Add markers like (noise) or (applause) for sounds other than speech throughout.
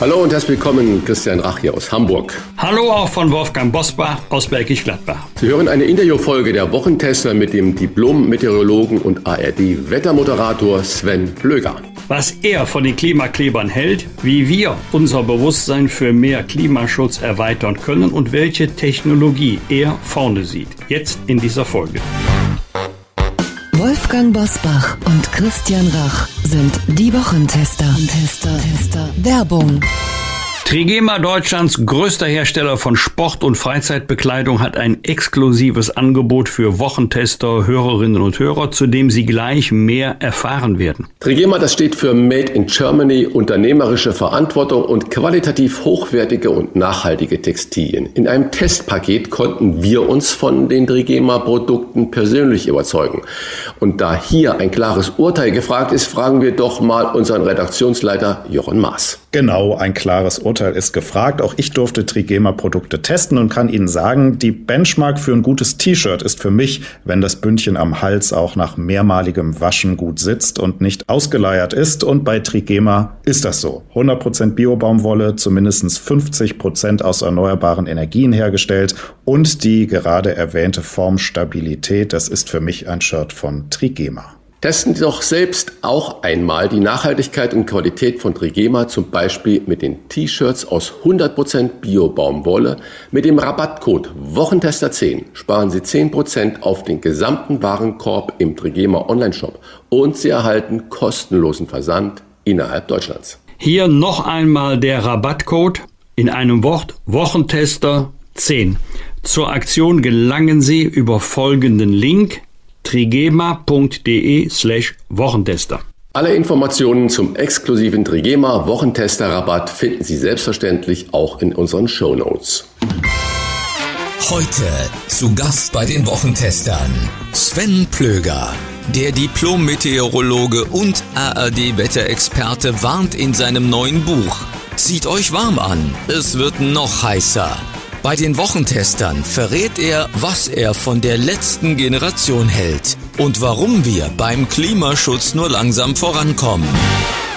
Hallo und herzlich willkommen, Christian Rach hier aus Hamburg. Hallo auch von Wolfgang Bosbach aus Bergisch Gladbach. Sie hören eine Interviewfolge der Wochentester mit dem Diplom-Meteorologen und ARD-Wettermoderator Sven Plöger. Was er von den Klimaklebern hält, wie wir unser Bewusstsein für mehr Klimaschutz erweitern können und welche Technologie er vorne sieht. Jetzt in dieser Folge. Wolfgang Bosbach und Christian Rach sind die Wochentester. Tester, Tester. Werbung. Trigema, Deutschlands größter Hersteller von Sport- und Freizeitbekleidung, hat ein exklusives Angebot für Wochentester, Hörerinnen und Hörer, zu dem Sie gleich mehr erfahren werden. Trigema, das steht für Made in Germany, unternehmerische Verantwortung und qualitativ hochwertige und nachhaltige Textilien. In einem Testpaket konnten wir uns von den Trigema-Produkten persönlich überzeugen. Und da hier ein klares Urteil gefragt ist, fragen wir doch mal unseren Redaktionsleiter Jochen Maas. Genau, ein klares Urteil ist gefragt. Auch ich durfte Trigema-Produkte testen und kann Ihnen sagen, die Benchmark für ein gutes T-Shirt ist für mich, wenn das Bündchen am Hals auch nach mehrmaligem Waschen gut sitzt und nicht ausgeleiert ist. Und bei Trigema ist das so. 100% Biobaumwolle, zumindest 50% aus erneuerbaren Energien hergestellt und die gerade erwähnte Formstabilität, das ist für mich ein Shirt von Trigema. Testen Sie doch selbst auch einmal die Nachhaltigkeit und Qualität von Trigema, zum Beispiel mit den T-Shirts aus 100% Bio-Baumwolle. Mit dem Rabattcode Wochentester10 sparen Sie 10% auf den gesamten Warenkorb im Trigema Onlineshop und Sie erhalten kostenlosen Versand innerhalb Deutschlands. Hier noch einmal der Rabattcode in einem Wort Wochentester 10. Zur Aktion gelangen Sie über folgenden Link trigema.de slash Wochentester. Alle Informationen zum exklusiven Trigema Wochentester Rabatt finden Sie selbstverständlich auch in unseren Show Notes. Heute zu Gast bei den Wochentestern Sven Plöger. Der Diplom-Meteorologe und ARD-Wetterexperte warnt in seinem neuen Buch. Zieht euch warm an, es wird noch heißer. Bei den Wochentestern verrät er, was er von der letzten Generation hält und warum wir beim Klimaschutz nur langsam vorankommen.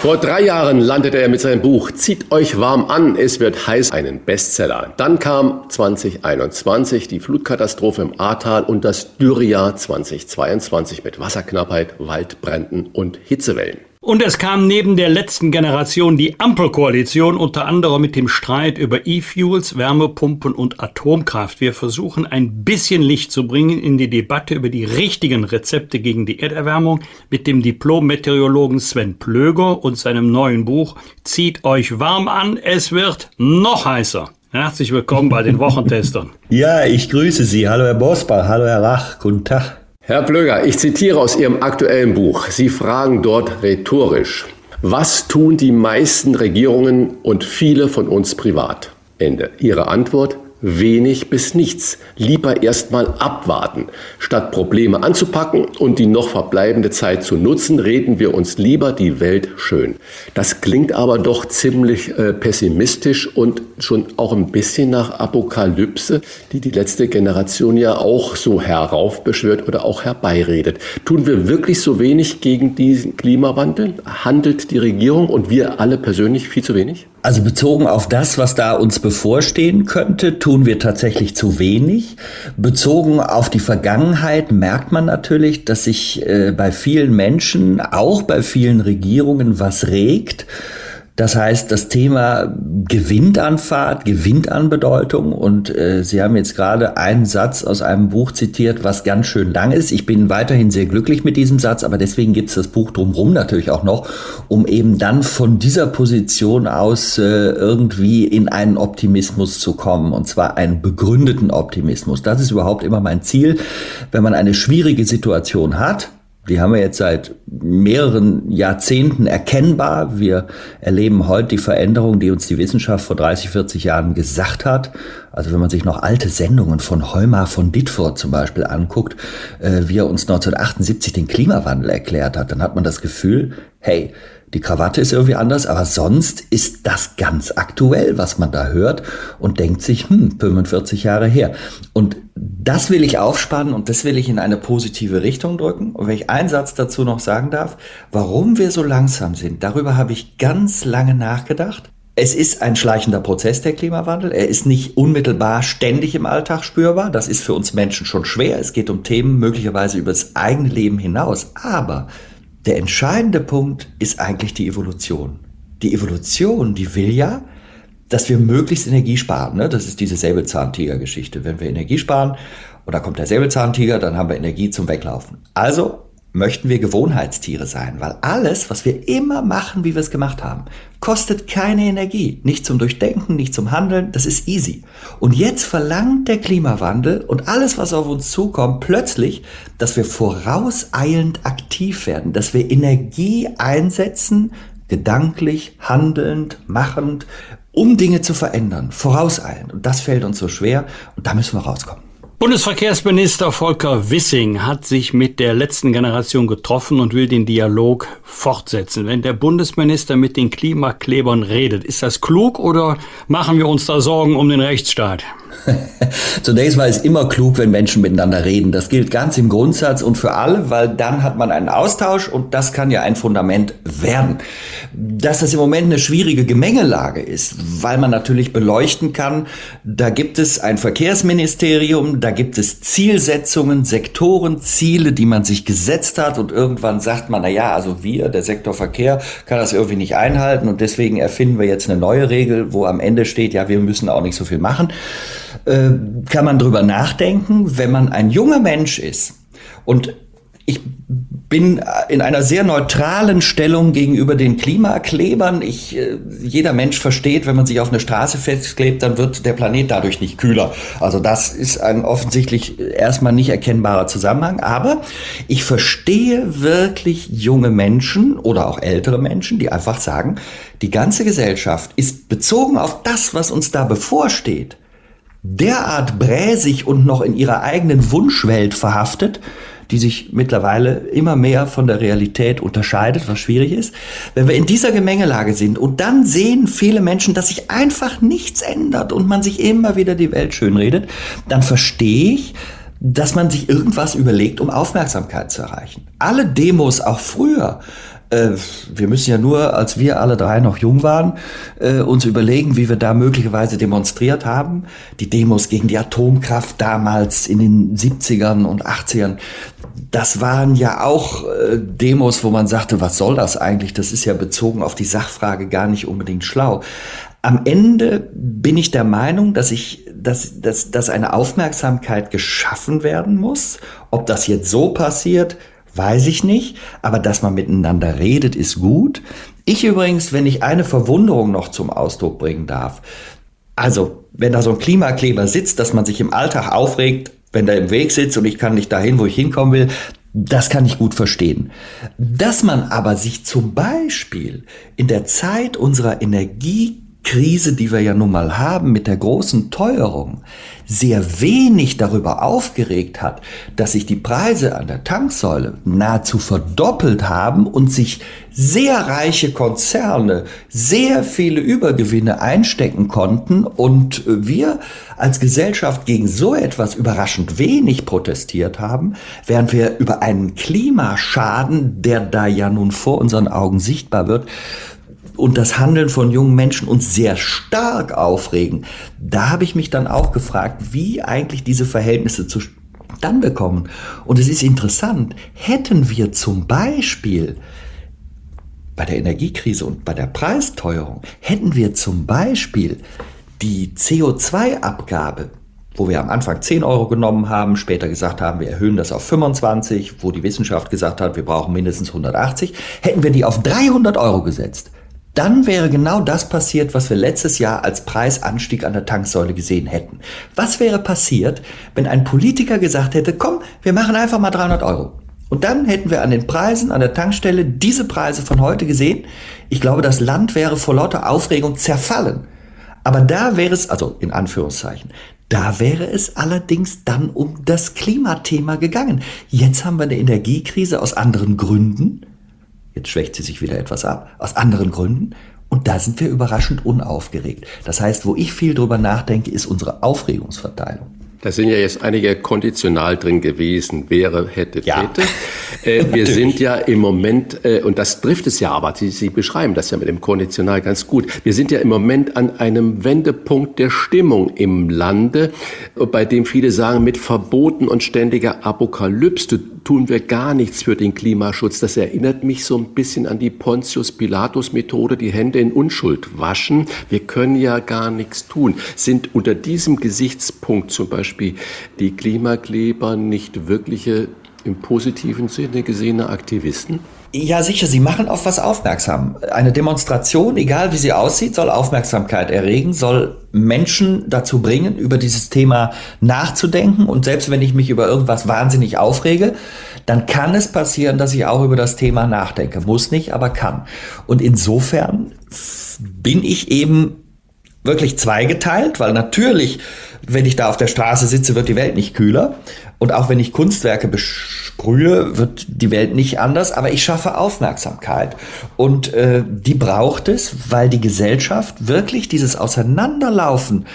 Vor drei Jahren landete er mit seinem Buch Zieht euch warm an, es wird heiß, einen Bestseller. Dann kam 2021 die Flutkatastrophe im Ahrtal und das Dürrejahr 2022 mit Wasserknappheit, Waldbränden und Hitzewellen. Und es kam neben der letzten Generation die Ampelkoalition, unter anderem mit dem Streit über E-Fuels, Wärmepumpen und Atomkraft. Wir versuchen ein bisschen Licht zu bringen in die Debatte über die richtigen Rezepte gegen die Erderwärmung mit dem Diplom-Meteorologen Sven Plöger und seinem neuen Buch Zieht euch warm an, es wird noch heißer. Herzlich willkommen bei den (laughs) Wochentestern. Ja, ich grüße Sie. Hallo Herr Bosbach, hallo Herr Rach, guten Tag. Herr Plöger, ich zitiere aus Ihrem aktuellen Buch. Sie fragen dort rhetorisch, was tun die meisten Regierungen und viele von uns privat? Ende. Ihre Antwort, wenig bis nichts. Lieber erstmal abwarten. Statt Probleme anzupacken und die noch verbleibende Zeit zu nutzen, reden wir uns lieber die Welt schön. Das klingt aber doch ziemlich äh, pessimistisch und schon auch ein bisschen nach Apokalypse, die die letzte Generation ja auch so heraufbeschwört oder auch herbeiredet. Tun wir wirklich so wenig gegen diesen Klimawandel? Handelt die Regierung und wir alle persönlich viel zu wenig? Also bezogen auf das, was da uns bevorstehen könnte, tun wir tatsächlich zu wenig. Bezogen auf die Vergangenheit merkt man natürlich, dass sich äh, bei vielen Menschen, auch bei vielen Regierungen, was regt. Das heißt, das Thema gewinnt an Fahrt, gewinnt an Bedeutung. Und äh, Sie haben jetzt gerade einen Satz aus einem Buch zitiert, was ganz schön lang ist. Ich bin weiterhin sehr glücklich mit diesem Satz, aber deswegen gibt es das Buch drumherum natürlich auch noch, um eben dann von dieser Position aus äh, irgendwie in einen Optimismus zu kommen. Und zwar einen begründeten Optimismus. Das ist überhaupt immer mein Ziel. Wenn man eine schwierige Situation hat, Die haben wir jetzt seit mehreren Jahrzehnten erkennbar. Wir erleben heute die Veränderung, die uns die Wissenschaft vor 30, 40 Jahren gesagt hat. Also wenn man sich noch alte Sendungen von Heumar von Ditford zum Beispiel anguckt, äh, wie er uns 1978 den Klimawandel erklärt hat, dann hat man das Gefühl, hey, die Krawatte ist irgendwie anders, aber sonst ist das ganz aktuell, was man da hört und denkt sich, hm, 45 Jahre her. Und das will ich aufspannen und das will ich in eine positive Richtung drücken. Und wenn ich einen Satz dazu noch sagen darf, warum wir so langsam sind, darüber habe ich ganz lange nachgedacht. Es ist ein schleichender Prozess, der Klimawandel. Er ist nicht unmittelbar ständig im Alltag spürbar. Das ist für uns Menschen schon schwer. Es geht um Themen möglicherweise über das eigene Leben hinaus. Aber der entscheidende Punkt ist eigentlich die Evolution. Die Evolution, die will ja, dass wir möglichst Energie sparen. Ne? Das ist diese Säbelzahntiger-Geschichte. Wenn wir Energie sparen und da kommt der Säbelzahntiger, dann haben wir Energie zum Weglaufen. Also möchten wir Gewohnheitstiere sein, weil alles, was wir immer machen, wie wir es gemacht haben, kostet keine Energie. Nicht zum Durchdenken, nicht zum Handeln, das ist easy. Und jetzt verlangt der Klimawandel und alles, was auf uns zukommt, plötzlich, dass wir vorauseilend aktiv werden, dass wir Energie einsetzen, gedanklich, handelnd, machend, um Dinge zu verändern, vorauseilend. Und das fällt uns so schwer und da müssen wir rauskommen. Bundesverkehrsminister Volker Wissing hat sich mit der letzten Generation getroffen und will den Dialog fortsetzen. Wenn der Bundesminister mit den Klimaklebern redet, ist das klug oder machen wir uns da Sorgen um den Rechtsstaat? (laughs) Zunächst mal ist immer klug, wenn Menschen miteinander reden. Das gilt ganz im Grundsatz und für alle, weil dann hat man einen Austausch und das kann ja ein Fundament werden. Dass das im Moment eine schwierige Gemengelage ist, weil man natürlich beleuchten kann, da gibt es ein Verkehrsministerium, da gibt es Zielsetzungen, Sektoren, Ziele, die man sich gesetzt hat und irgendwann sagt man, na ja, also wir, der Sektor Verkehr, kann das irgendwie nicht einhalten und deswegen erfinden wir jetzt eine neue Regel, wo am Ende steht, ja, wir müssen auch nicht so viel machen. Äh, kann man drüber nachdenken, wenn man ein junger Mensch ist und ich bin in einer sehr neutralen Stellung gegenüber den Klimaklebern. Ich, äh, jeder Mensch versteht, wenn man sich auf eine Straße festklebt, dann wird der Planet dadurch nicht kühler. Also das ist ein offensichtlich erstmal nicht erkennbarer Zusammenhang. Aber ich verstehe wirklich junge Menschen oder auch ältere Menschen, die einfach sagen, die ganze Gesellschaft ist bezogen auf das, was uns da bevorsteht, derart bräsig und noch in ihrer eigenen Wunschwelt verhaftet, die sich mittlerweile immer mehr von der Realität unterscheidet, was schwierig ist. Wenn wir in dieser Gemengelage sind und dann sehen viele Menschen, dass sich einfach nichts ändert und man sich immer wieder die Welt schönredet, dann verstehe ich, dass man sich irgendwas überlegt, um Aufmerksamkeit zu erreichen. Alle Demos, auch früher, äh, wir müssen ja nur, als wir alle drei noch jung waren, äh, uns überlegen, wie wir da möglicherweise demonstriert haben. Die Demos gegen die Atomkraft damals in den 70ern und 80ern, das waren ja auch äh, Demos, wo man sagte, was soll das eigentlich? Das ist ja bezogen auf die Sachfrage gar nicht unbedingt schlau. Am Ende bin ich der Meinung, dass ich, dass, dass, dass eine Aufmerksamkeit geschaffen werden muss. Ob das jetzt so passiert, Weiß ich nicht, aber dass man miteinander redet, ist gut. Ich übrigens, wenn ich eine Verwunderung noch zum Ausdruck bringen darf. Also, wenn da so ein Klimakleber sitzt, dass man sich im Alltag aufregt, wenn der im Weg sitzt und ich kann nicht dahin, wo ich hinkommen will, das kann ich gut verstehen. Dass man aber sich zum Beispiel in der Zeit unserer Energie Krise, die wir ja nun mal haben mit der großen Teuerung, sehr wenig darüber aufgeregt hat, dass sich die Preise an der Tanksäule nahezu verdoppelt haben und sich sehr reiche Konzerne sehr viele Übergewinne einstecken konnten und wir als Gesellschaft gegen so etwas überraschend wenig protestiert haben, während wir über einen Klimaschaden, der da ja nun vor unseren Augen sichtbar wird, und das Handeln von jungen Menschen uns sehr stark aufregen, da habe ich mich dann auch gefragt, wie eigentlich diese Verhältnisse zustande kommen. Und es ist interessant, hätten wir zum Beispiel bei der Energiekrise und bei der Preisteuerung, hätten wir zum Beispiel die CO2-Abgabe wo wir am Anfang 10 Euro genommen haben, später gesagt haben, wir erhöhen das auf 25, wo die Wissenschaft gesagt hat, wir brauchen mindestens 180, hätten wir die auf 300 Euro gesetzt, dann wäre genau das passiert, was wir letztes Jahr als Preisanstieg an der Tanksäule gesehen hätten. Was wäre passiert, wenn ein Politiker gesagt hätte, komm, wir machen einfach mal 300 Euro. Und dann hätten wir an den Preisen, an der Tankstelle diese Preise von heute gesehen. Ich glaube, das Land wäre vor lauter Aufregung zerfallen. Aber da wäre es, also in Anführungszeichen, da wäre es allerdings dann um das Klimathema gegangen. Jetzt haben wir eine Energiekrise aus anderen Gründen. Jetzt schwächt sie sich wieder etwas ab. Aus anderen Gründen. Und da sind wir überraschend unaufgeregt. Das heißt, wo ich viel drüber nachdenke, ist unsere Aufregungsverteilung. Da sind ja jetzt einige konditional drin gewesen, wäre, hätte, ja. hätte. Äh, wir sind ja im Moment, äh, und das trifft es ja aber, Sie, Sie beschreiben das ja mit dem Konditional ganz gut, wir sind ja im Moment an einem Wendepunkt der Stimmung im Lande, bei dem viele sagen, mit Verboten und ständiger Apokalypse tun wir gar nichts für den Klimaschutz. Das erinnert mich so ein bisschen an die Pontius Pilatus Methode, die Hände in Unschuld waschen. Wir können ja gar nichts tun. Sind unter diesem Gesichtspunkt zum Beispiel die Klimakleber nicht wirkliche im positiven Sinne gesehene Aktivisten? Ja, sicher, sie machen auf was aufmerksam. Eine Demonstration, egal wie sie aussieht, soll Aufmerksamkeit erregen, soll Menschen dazu bringen, über dieses Thema nachzudenken. Und selbst wenn ich mich über irgendwas wahnsinnig aufrege, dann kann es passieren, dass ich auch über das Thema nachdenke. Muss nicht, aber kann. Und insofern bin ich eben wirklich zweigeteilt, weil natürlich, wenn ich da auf der Straße sitze, wird die Welt nicht kühler. Und auch wenn ich Kunstwerke besprühe, wird die Welt nicht anders, aber ich schaffe Aufmerksamkeit. Und äh, die braucht es, weil die Gesellschaft wirklich dieses Auseinanderlaufen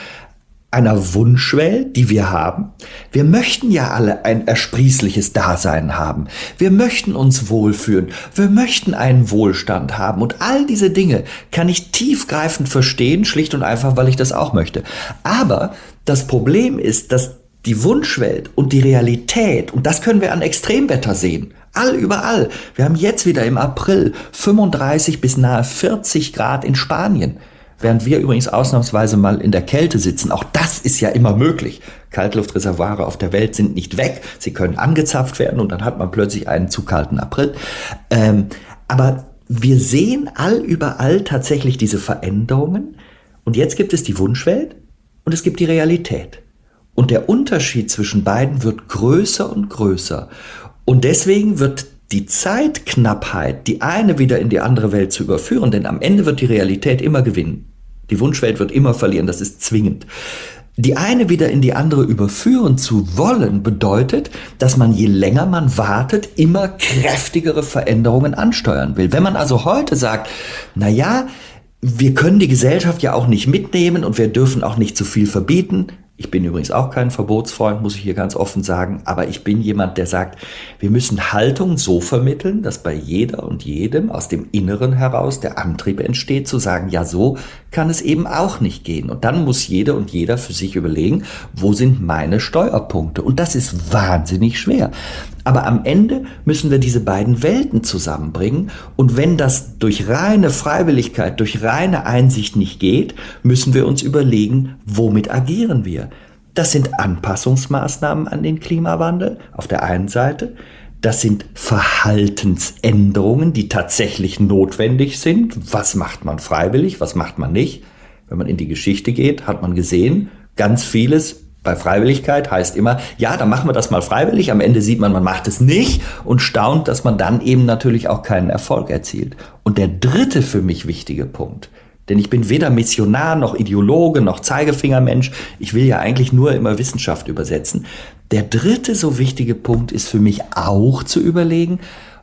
einer Wunschwelt, die wir haben. Wir möchten ja alle ein ersprießliches Dasein haben. Wir möchten uns wohlfühlen. Wir möchten einen Wohlstand haben. Und all diese Dinge kann ich tiefgreifend verstehen, schlicht und einfach, weil ich das auch möchte. Aber das Problem ist, dass die Wunschwelt und die Realität, und das können wir an Extremwetter sehen, all überall. Wir haben jetzt wieder im April 35 bis nahe 40 Grad in Spanien. Während wir übrigens ausnahmsweise mal in der Kälte sitzen. Auch das ist ja immer möglich. Kaltluftreservoire auf der Welt sind nicht weg. Sie können angezapft werden und dann hat man plötzlich einen zu kalten April. Ähm, aber wir sehen all überall tatsächlich diese Veränderungen. Und jetzt gibt es die Wunschwelt und es gibt die Realität. Und der Unterschied zwischen beiden wird größer und größer. Und deswegen wird die Zeitknappheit, die eine wieder in die andere Welt zu überführen, denn am Ende wird die Realität immer gewinnen. Die Wunschwelt wird immer verlieren, das ist zwingend. Die eine wieder in die andere überführen zu wollen, bedeutet, dass man je länger man wartet, immer kräftigere Veränderungen ansteuern will. Wenn man also heute sagt, na ja, wir können die Gesellschaft ja auch nicht mitnehmen und wir dürfen auch nicht zu viel verbieten, ich bin übrigens auch kein Verbotsfreund, muss ich hier ganz offen sagen, aber ich bin jemand, der sagt, wir müssen Haltung so vermitteln, dass bei jeder und jedem aus dem Inneren heraus der Antrieb entsteht, zu sagen, ja, so kann es eben auch nicht gehen. Und dann muss jede und jeder für sich überlegen, wo sind meine Steuerpunkte? Und das ist wahnsinnig schwer. Aber am Ende müssen wir diese beiden Welten zusammenbringen. Und wenn das durch reine Freiwilligkeit, durch reine Einsicht nicht geht, müssen wir uns überlegen, womit agieren wir. Das sind Anpassungsmaßnahmen an den Klimawandel auf der einen Seite. Das sind Verhaltensänderungen, die tatsächlich notwendig sind. Was macht man freiwillig, was macht man nicht? Wenn man in die Geschichte geht, hat man gesehen, ganz vieles bei Freiwilligkeit heißt immer, ja, dann machen wir das mal freiwillig. Am Ende sieht man, man macht es nicht und staunt, dass man dann eben natürlich auch keinen Erfolg erzielt. Und der dritte für mich wichtige Punkt, denn ich bin weder Missionar noch Ideologe noch Zeigefingermensch. Ich will ja eigentlich nur immer Wissenschaft übersetzen. Der dritte so wichtige Punkt ist für mich auch zu überlegen,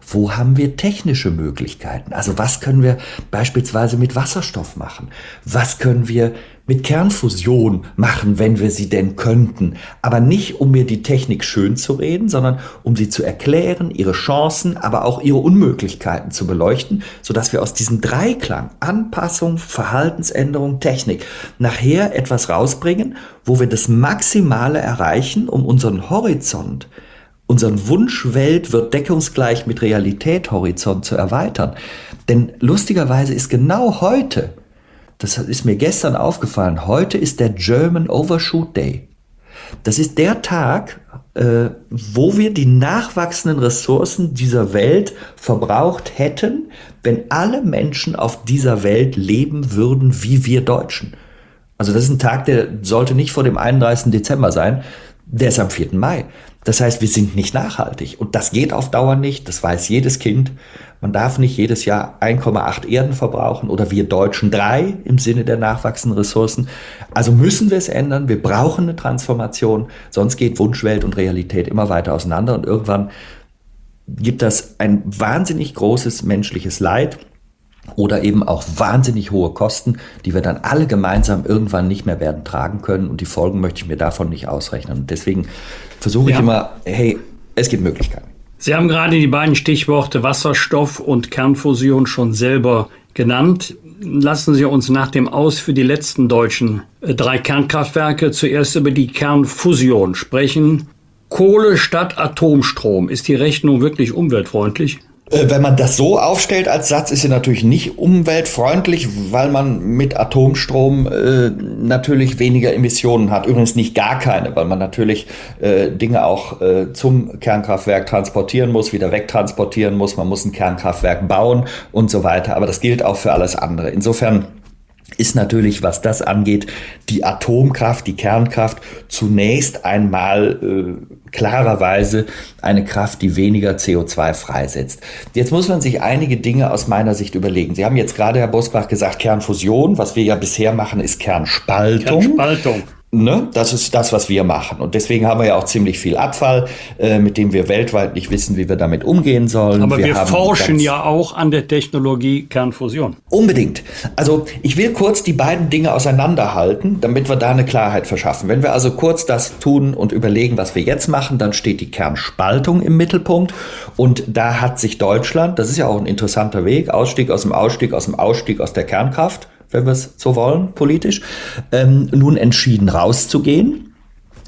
wo haben wir technische Möglichkeiten? Also was können wir beispielsweise mit Wasserstoff machen? Was können wir mit Kernfusion machen, wenn wir sie denn könnten? Aber nicht, um mir die Technik schön zu reden, sondern um sie zu erklären, ihre Chancen, aber auch ihre Unmöglichkeiten zu beleuchten, sodass wir aus diesem Dreiklang Anpassung, Verhaltensänderung, Technik nachher etwas rausbringen, wo wir das Maximale erreichen, um unseren Horizont unseren Wunschwelt wird deckungsgleich mit Realitäthorizont zu erweitern. Denn lustigerweise ist genau heute, das ist mir gestern aufgefallen, heute ist der German Overshoot Day. Das ist der Tag, äh, wo wir die nachwachsenden Ressourcen dieser Welt verbraucht hätten, wenn alle Menschen auf dieser Welt leben würden wie wir Deutschen. Also das ist ein Tag, der sollte nicht vor dem 31. Dezember sein, der ist am 4. Mai. Das heißt, wir sind nicht nachhaltig. Und das geht auf Dauer nicht. Das weiß jedes Kind. Man darf nicht jedes Jahr 1,8 Erden verbrauchen oder wir Deutschen drei im Sinne der nachwachsenden Ressourcen. Also müssen wir es ändern. Wir brauchen eine Transformation. Sonst geht Wunschwelt und Realität immer weiter auseinander und irgendwann gibt das ein wahnsinnig großes menschliches Leid oder eben auch wahnsinnig hohe Kosten, die wir dann alle gemeinsam irgendwann nicht mehr werden tragen können. Und die Folgen möchte ich mir davon nicht ausrechnen. Und deswegen versuche ich ja. immer, hey, es gibt Möglichkeiten. Sie haben gerade die beiden Stichworte Wasserstoff und Kernfusion schon selber genannt. Lassen Sie uns nach dem Aus für die letzten deutschen äh, drei Kernkraftwerke zuerst über die Kernfusion sprechen. Kohle statt Atomstrom. Ist die Rechnung wirklich umweltfreundlich? Äh, wenn man das so aufstellt als Satz, ist sie natürlich nicht umweltfreundlich, weil man mit Atomstrom äh, natürlich weniger Emissionen hat. Übrigens nicht gar keine, weil man natürlich äh, Dinge auch äh, zum Kernkraftwerk transportieren muss, wieder wegtransportieren muss. Man muss ein Kernkraftwerk bauen und so weiter. Aber das gilt auch für alles andere. Insofern ist natürlich, was das angeht, die Atomkraft, die Kernkraft zunächst einmal äh, klarerweise eine Kraft, die weniger CO2 freisetzt. Jetzt muss man sich einige Dinge aus meiner Sicht überlegen. Sie haben jetzt gerade, Herr Bosbach, gesagt, Kernfusion. Was wir ja bisher machen, ist Kernspaltung. Kernspaltung. Ne? Das ist das, was wir machen. Und deswegen haben wir ja auch ziemlich viel Abfall, äh, mit dem wir weltweit nicht wissen, wie wir damit umgehen sollen. Aber wir, wir forschen ja auch an der Technologie Kernfusion. Unbedingt. Also ich will kurz die beiden Dinge auseinanderhalten, damit wir da eine Klarheit verschaffen. Wenn wir also kurz das tun und überlegen, was wir jetzt machen, dann steht die Kernspaltung im Mittelpunkt. Und da hat sich Deutschland, das ist ja auch ein interessanter Weg, Ausstieg aus dem Ausstieg, aus dem Ausstieg aus der Kernkraft, wenn wir es so wollen, politisch, ähm, nun entschieden rauszugehen.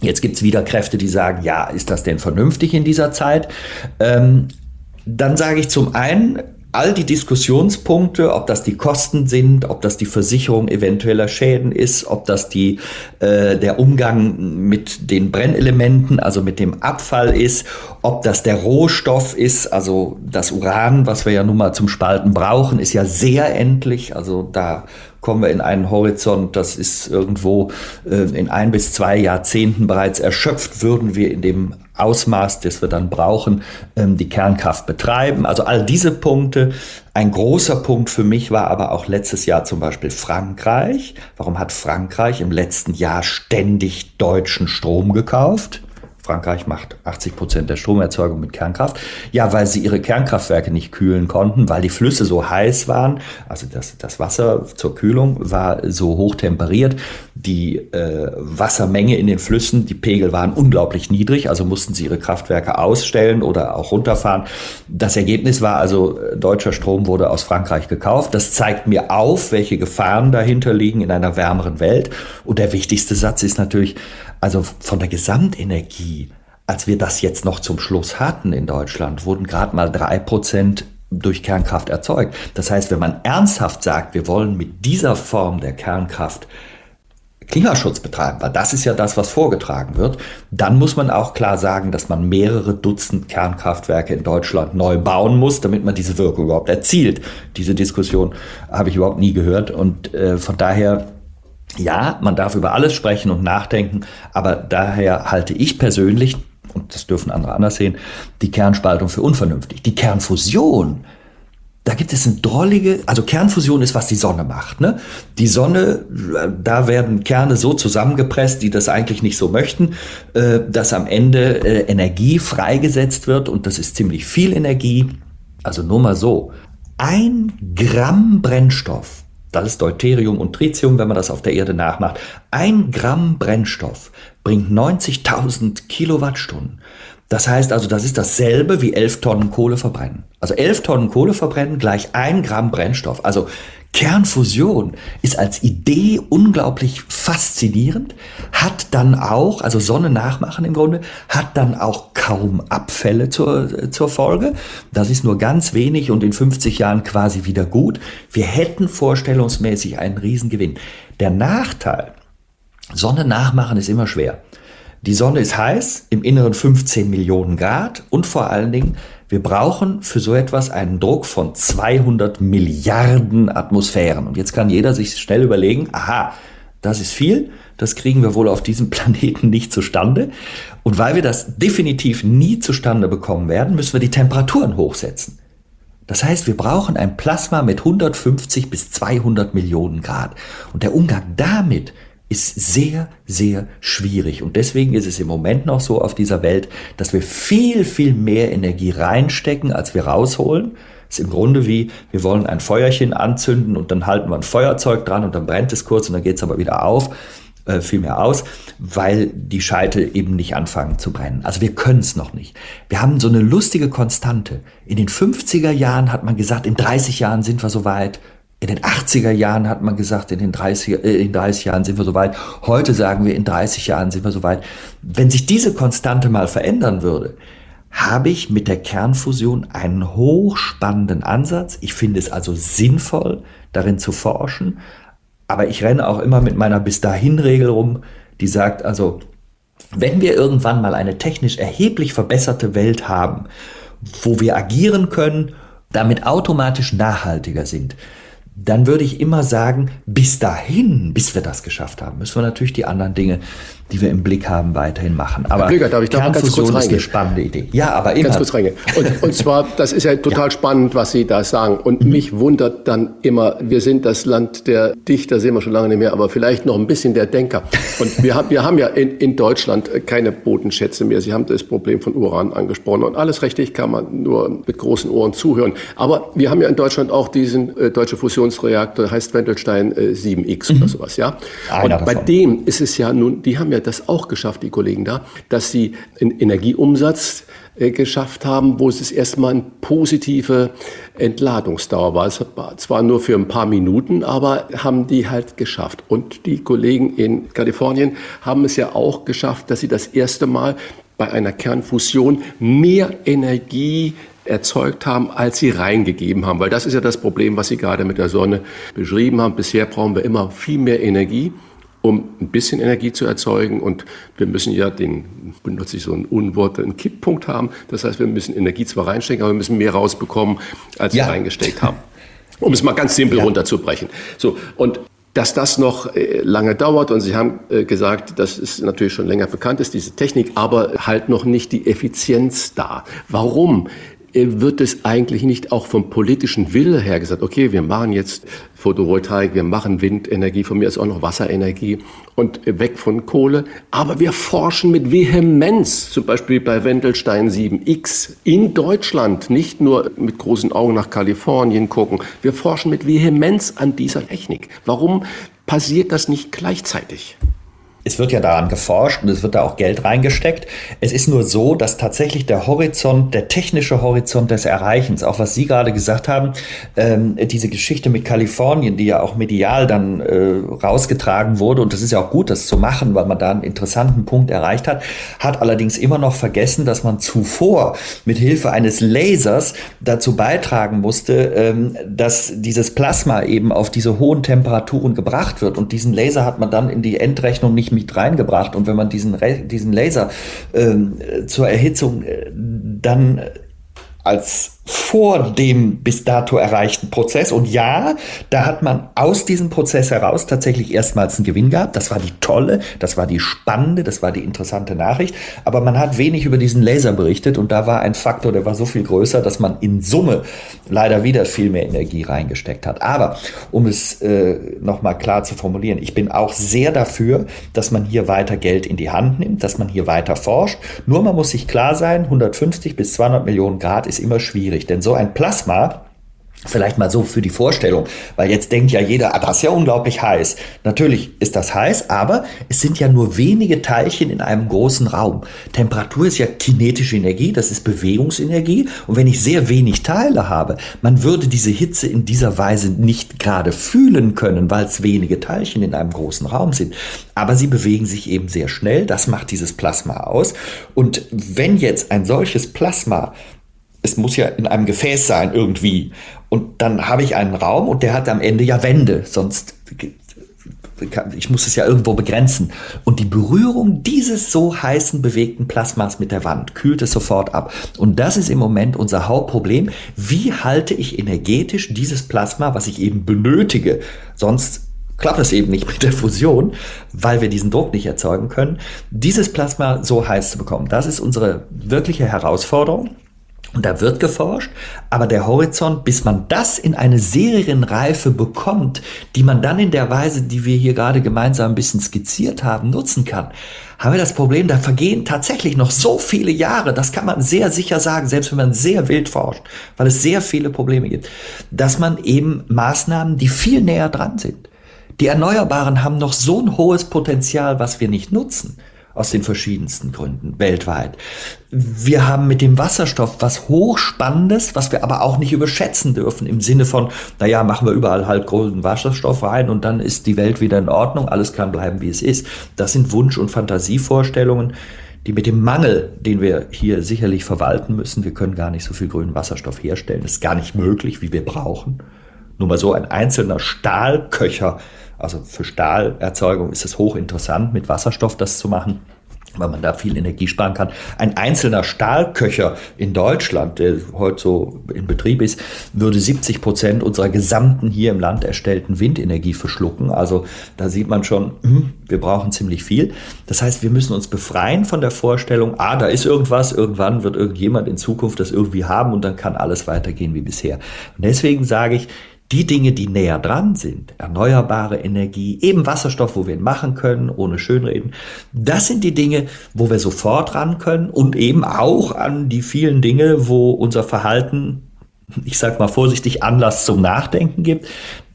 Jetzt gibt es wieder Kräfte, die sagen, ja, ist das denn vernünftig in dieser Zeit? Ähm, dann sage ich zum einen, all die Diskussionspunkte, ob das die Kosten sind, ob das die Versicherung eventueller Schäden ist, ob das die, äh, der Umgang mit den Brennelementen, also mit dem Abfall ist, ob das der Rohstoff ist, also das Uran, was wir ja nun mal zum Spalten brauchen, ist ja sehr endlich, also da kommen wir in einen Horizont, das ist irgendwo äh, in ein bis zwei Jahrzehnten bereits erschöpft, würden wir in dem Ausmaß, das wir dann brauchen, ähm, die Kernkraft betreiben. Also all diese Punkte. Ein großer Punkt für mich war aber auch letztes Jahr zum Beispiel Frankreich. Warum hat Frankreich im letzten Jahr ständig deutschen Strom gekauft? Frankreich macht 80 Prozent der Stromerzeugung mit Kernkraft. Ja, weil sie ihre Kernkraftwerke nicht kühlen konnten, weil die Flüsse so heiß waren. Also das, das Wasser zur Kühlung war so hoch temperiert. Die äh, Wassermenge in den Flüssen, die Pegel waren unglaublich niedrig. Also mussten sie ihre Kraftwerke ausstellen oder auch runterfahren. Das Ergebnis war also, äh, deutscher Strom wurde aus Frankreich gekauft. Das zeigt mir auf, welche Gefahren dahinter liegen in einer wärmeren Welt. Und der wichtigste Satz ist natürlich, also von der Gesamtenergie, als wir das jetzt noch zum Schluss hatten in Deutschland, wurden gerade mal drei Prozent durch Kernkraft erzeugt. Das heißt, wenn man ernsthaft sagt, wir wollen mit dieser Form der Kernkraft Klimaschutz betreiben, weil das ist ja das, was vorgetragen wird, dann muss man auch klar sagen, dass man mehrere Dutzend Kernkraftwerke in Deutschland neu bauen muss, damit man diese Wirkung überhaupt erzielt. Diese Diskussion habe ich überhaupt nie gehört und äh, von daher ja, man darf über alles sprechen und nachdenken, aber daher halte ich persönlich, und das dürfen andere anders sehen, die Kernspaltung für unvernünftig. Die Kernfusion, da gibt es eine drollige, also Kernfusion ist, was die Sonne macht. Ne? Die Sonne, da werden Kerne so zusammengepresst, die das eigentlich nicht so möchten, äh, dass am Ende äh, Energie freigesetzt wird und das ist ziemlich viel Energie. Also nur mal so, ein Gramm Brennstoff das ist Deuterium und Tritium, wenn man das auf der Erde nachmacht. Ein Gramm Brennstoff bringt 90.000 Kilowattstunden. Das heißt also, das ist dasselbe wie 11 Tonnen Kohle verbrennen. Also 11 Tonnen Kohle verbrennen gleich ein Gramm Brennstoff. Also Kernfusion ist als Idee unglaublich faszinierend, hat dann auch, also Sonne nachmachen im Grunde, hat dann auch kaum Abfälle zur, zur Folge. Das ist nur ganz wenig und in 50 Jahren quasi wieder gut. Wir hätten vorstellungsmäßig einen Riesengewinn. Der Nachteil, Sonne nachmachen ist immer schwer. Die Sonne ist heiß, im Inneren 15 Millionen Grad und vor allen Dingen wir brauchen für so etwas einen Druck von 200 Milliarden Atmosphären. Und jetzt kann jeder sich schnell überlegen, aha, das ist viel. Das kriegen wir wohl auf diesem (laughs) Planeten nicht zustande. Und weil wir das definitiv nie zustande bekommen werden, müssen wir die Temperaturen hochsetzen. Das heißt, wir brauchen ein Plasma mit 150 bis 200 Millionen Grad. Und der Umgang damit ist sehr, sehr schwierig. Und deswegen ist es im Moment noch so auf dieser Welt, dass wir viel, viel mehr Energie reinstecken, als wir rausholen. Ist im Grunde wie, wir wollen ein Feuerchen anzünden und dann halten wir ein Feuerzeug dran und dann brennt es kurz und dann geht es aber wieder auf, äh, viel mehr aus, weil die Scheitel eben nicht anfangen zu brennen. Also wir können es noch nicht. Wir haben so eine lustige Konstante. In den 50er Jahren hat man gesagt, in 30 Jahren sind wir soweit. In den 80er Jahren hat man gesagt, in den 30, äh, in 30 Jahren sind wir soweit. Heute sagen wir, in 30 Jahren sind wir soweit. Wenn sich diese Konstante mal verändern würde, habe ich mit der Kernfusion einen hochspannenden Ansatz. Ich finde es also sinnvoll, darin zu forschen. Aber ich renne auch immer mit meiner bis dahin Regel rum, die sagt also, wenn wir irgendwann mal eine technisch erheblich verbesserte Welt haben, wo wir agieren können, damit automatisch nachhaltiger sind, dann würde ich immer sagen, bis dahin, bis wir das geschafft haben, müssen wir natürlich die anderen Dinge, die wir im Blick haben, weiterhin machen. Aber Herr Blöger, darf ich da ganz kurz reingehen? ist eine spannende Idee. Ja, aber immer. Ganz kurz reingehen. Und, und zwar, das ist ja (laughs) total ja. spannend, was Sie da sagen. Und mhm. mich wundert dann immer, wir sind das Land der Dichter, sehen wir schon lange nicht mehr, aber vielleicht noch ein bisschen der Denker. Und wir haben, wir haben ja in, in Deutschland keine Bodenschätze mehr. Sie haben das Problem von Uran angesprochen. Und alles richtig kann man nur mit großen Ohren zuhören. Aber wir haben ja in Deutschland auch diesen äh, deutsche Fusion Fusionsreaktor heißt Wendelstein äh, 7X mhm. oder sowas, ja. Einer und bei davon. dem ist es ja nun, die haben ja das auch geschafft, die Kollegen da, dass sie einen Energieumsatz äh, geschafft haben, wo es erstmal eine positive Entladungsdauer war. Es war zwar nur für ein paar Minuten, aber haben die halt geschafft. Und die Kollegen in Kalifornien haben es ja auch geschafft, dass sie das erste Mal bei einer Kernfusion mehr Energie erzeugt haben, als sie reingegeben haben. Weil das ist ja das Problem, was Sie gerade mit der Sonne beschrieben haben. Bisher brauchen wir immer viel mehr Energie, um ein bisschen Energie zu erzeugen. Und wir müssen ja den, benutze ich so ein Unwort, einen Kipppunkt haben. Das heißt, wir müssen Energie zwar reinstecken, aber wir müssen mehr rausbekommen, als ja. wir reingesteckt haben. Um es mal ganz simpel ja. runterzubrechen. So. Und dass das noch äh, lange dauert und Sie haben äh, gesagt, das ist natürlich schon länger bekannt ist, diese Technik, aber halt noch nicht die Effizienz da. Warum wird es eigentlich nicht auch vom politischen Wille her gesagt, okay, wir machen jetzt Photovoltaik, wir machen Windenergie, von mir ist auch noch Wasserenergie und weg von Kohle. Aber wir forschen mit Vehemenz, zum Beispiel bei Wendelstein 7X in Deutschland, nicht nur mit großen Augen nach Kalifornien gucken. Wir forschen mit Vehemenz an dieser Technik. Warum passiert das nicht gleichzeitig? Es wird ja daran geforscht und es wird da auch Geld reingesteckt. Es ist nur so, dass tatsächlich der Horizont, der technische Horizont des Erreichens, auch was Sie gerade gesagt haben, ähm, diese Geschichte mit Kalifornien, die ja auch medial dann äh, rausgetragen wurde, und das ist ja auch gut, das zu machen, weil man da einen interessanten Punkt erreicht hat, hat allerdings immer noch vergessen, dass man zuvor mit Hilfe eines Lasers dazu beitragen musste, ähm, dass dieses Plasma eben auf diese hohen Temperaturen gebracht wird. Und diesen Laser hat man dann in die Endrechnung nicht mit reingebracht. Und wenn man diesen, diesen Laser ähm, zur Erhitzung äh, dann als vor dem bis dato erreichten Prozess. Und ja, da hat man aus diesem Prozess heraus tatsächlich erstmals einen Gewinn gehabt. Das war die tolle, das war die spannende, das war die interessante Nachricht. Aber man hat wenig über diesen Laser berichtet und da war ein Faktor, der war so viel größer, dass man in Summe leider wieder viel mehr Energie reingesteckt hat. Aber um es äh, nochmal klar zu formulieren, ich bin auch sehr dafür, dass man hier weiter Geld in die Hand nimmt, dass man hier weiter forscht. Nur man muss sich klar sein, 150 bis 200 Millionen Grad ist immer schwierig schwierig, denn so ein Plasma Vielleicht mal so für die Vorstellung, weil jetzt denkt ja jeder, ah, das ist ja unglaublich heiß. Natürlich ist das heiß, aber es sind ja nur wenige Teilchen in einem großen Raum. Temperatur ist ja kinetische Energie, das ist Bewegungsenergie. Und wenn ich sehr wenig Teile habe, man würde diese Hitze in dieser Weise nicht gerade fühlen können, weil es wenige Teilchen in einem großen Raum sind. Aber sie bewegen sich eben sehr schnell. Das macht dieses Plasma aus. Und wenn jetzt ein solches Plasma es muss ja in einem Gefäß sein irgendwie. Und dann habe ich einen Raum und der hat am Ende ja Wände, sonst ich muss es ja irgendwo begrenzen. Und die Berührung dieses so heißen, bewegten Plasmas mit der Wand kühlt es sofort ab. Und das ist im Moment unser Hauptproblem. Wie halte ich energetisch dieses Plasma, was ich eben benötige? Sonst klappt es eben nicht mit der Fusion, weil wir diesen Druck nicht erzeugen können, dieses Plasma so heiß zu bekommen. Das ist unsere wirkliche Herausforderung. Und da wird geforscht, aber der Horizont, bis man das in eine Serienreife bekommt, die man dann in der Weise, die wir hier gerade gemeinsam ein bisschen skizziert haben, nutzen kann, haben wir das Problem, da vergehen tatsächlich noch so viele Jahre, das kann man sehr sicher sagen, selbst wenn man sehr wild forscht, weil es sehr viele Probleme gibt, dass man eben Maßnahmen, die viel näher dran sind. Die Erneuerbaren haben noch so ein hohes Potenzial, was wir nicht nutzen aus den verschiedensten Gründen weltweit. Wir haben mit dem Wasserstoff was Hochspannendes, was wir aber auch nicht überschätzen dürfen im Sinne von, naja, machen wir überall halt großen Wasserstoff rein und dann ist die Welt wieder in Ordnung, alles kann bleiben, wie es ist. Das sind Wunsch- und Fantasievorstellungen, die mit dem Mangel, den wir hier sicherlich verwalten müssen, wir können gar nicht so viel grünen Wasserstoff herstellen, das ist gar nicht möglich, wie wir brauchen. Nur mal so ein einzelner Stahlköcher also für Stahlerzeugung ist es hochinteressant, mit Wasserstoff das zu machen weil man da viel Energie sparen kann. Ein einzelner Stahlköcher in Deutschland, der heute so in Betrieb ist, würde 70 Prozent unserer gesamten hier im Land erstellten Windenergie verschlucken. Also da sieht man schon, hm, wir brauchen ziemlich viel. Das heißt, wir müssen uns befreien von der Vorstellung, ah, da ist irgendwas, irgendwann wird irgendjemand in Zukunft das irgendwie haben und dann kann alles weitergehen wie bisher. Und deswegen sage ich, die Dinge, die näher dran sind, erneuerbare Energie, eben Wasserstoff, wo wir ihn machen können, ohne Schönreden, das sind die Dinge, wo wir sofort ran können und eben auch an die vielen Dinge, wo unser Verhalten, ich sag mal vorsichtig, Anlass zum Nachdenken gibt.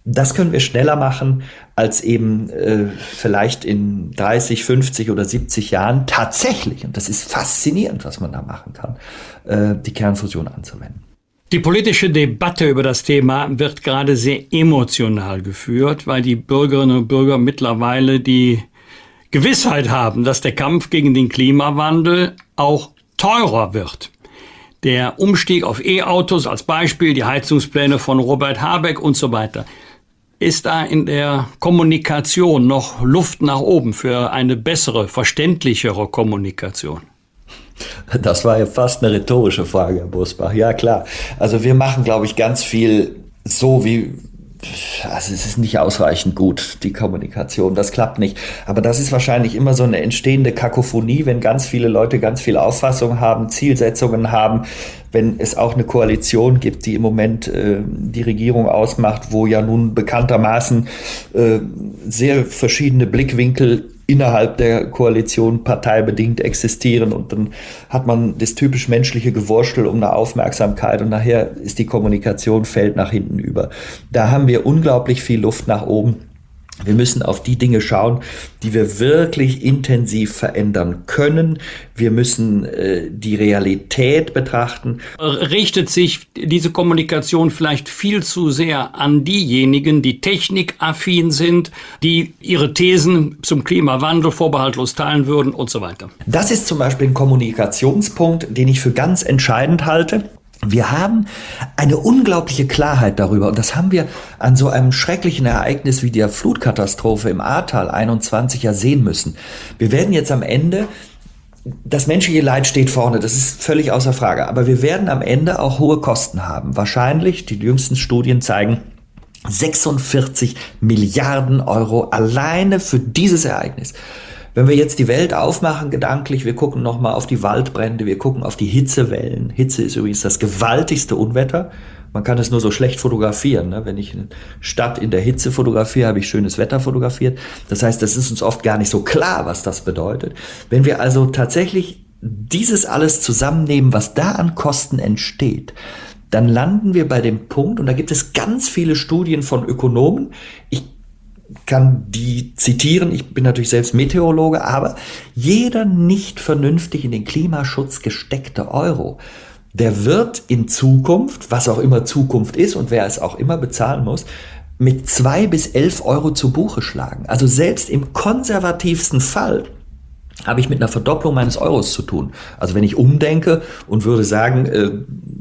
Das können wir schneller machen, als eben äh, vielleicht in 30, 50 oder 70 Jahren tatsächlich, und das ist faszinierend, was man da machen kann, äh, die Kernfusion anzuwenden. Die politische Debatte über das Thema wird gerade sehr emotional geführt, weil die Bürgerinnen und Bürger mittlerweile die Gewissheit haben, dass der Kampf gegen den Klimawandel auch teurer wird. Der Umstieg auf E-Autos als Beispiel, die Heizungspläne von Robert Habeck und so weiter. Ist da in der Kommunikation noch Luft nach oben für eine bessere, verständlichere Kommunikation? Das war ja fast eine rhetorische Frage, Herr Busbach. Ja, klar. Also wir machen, glaube ich, ganz viel so wie, also es ist nicht ausreichend gut, die Kommunikation, das klappt nicht. Aber das ist wahrscheinlich immer so eine entstehende Kakophonie, wenn ganz viele Leute ganz viel Auffassung haben, Zielsetzungen haben, wenn es auch eine Koalition gibt, die im Moment äh, die Regierung ausmacht, wo ja nun bekanntermaßen äh, sehr verschiedene Blickwinkel innerhalb der Koalition parteibedingt existieren und dann hat man das typisch menschliche Gewurstel um eine Aufmerksamkeit und nachher ist die Kommunikation fällt nach hinten über. Da haben wir unglaublich viel Luft nach oben. Wir müssen auf die Dinge schauen, die wir wirklich intensiv verändern können. Wir müssen äh, die Realität betrachten. Richtet sich diese Kommunikation vielleicht viel zu sehr an diejenigen, die technikaffin sind, die ihre Thesen zum Klimawandel vorbehaltlos teilen würden und so weiter? Das ist zum Beispiel ein Kommunikationspunkt, den ich für ganz entscheidend halte. Wir haben eine unglaubliche Klarheit darüber und das haben wir an so einem schrecklichen Ereignis wie der Flutkatastrophe im Ahrtal 21 ja sehen müssen. Wir werden jetzt am Ende das menschliche Leid steht vorne, das ist völlig außer Frage. Aber wir werden am Ende auch hohe Kosten haben. Wahrscheinlich, die jüngsten Studien zeigen, 46 Milliarden Euro alleine für dieses Ereignis. Wenn wir jetzt die Welt aufmachen, gedanklich, wir gucken nochmal auf die Waldbrände, wir gucken auf die Hitzewellen. Hitze ist übrigens das gewaltigste Unwetter. Man kann es nur so schlecht fotografieren. Ne? Wenn ich eine Stadt in der Hitze fotografiere, habe ich schönes Wetter fotografiert. Das heißt, das ist uns oft gar nicht so klar, was das bedeutet. Wenn wir also tatsächlich dieses alles zusammennehmen, was da an Kosten entsteht, dann landen wir bei dem Punkt, und da gibt es ganz viele Studien von Ökonomen. Ich kann die zitieren. Ich bin natürlich selbst Meteorologe, aber jeder nicht vernünftig in den Klimaschutz gesteckte Euro, der wird in Zukunft, was auch immer Zukunft ist und wer es auch immer bezahlen muss, mit zwei bis elf Euro zu Buche schlagen. Also selbst im konservativsten Fall habe ich mit einer Verdopplung meines Euros zu tun. Also wenn ich umdenke und würde sagen, äh,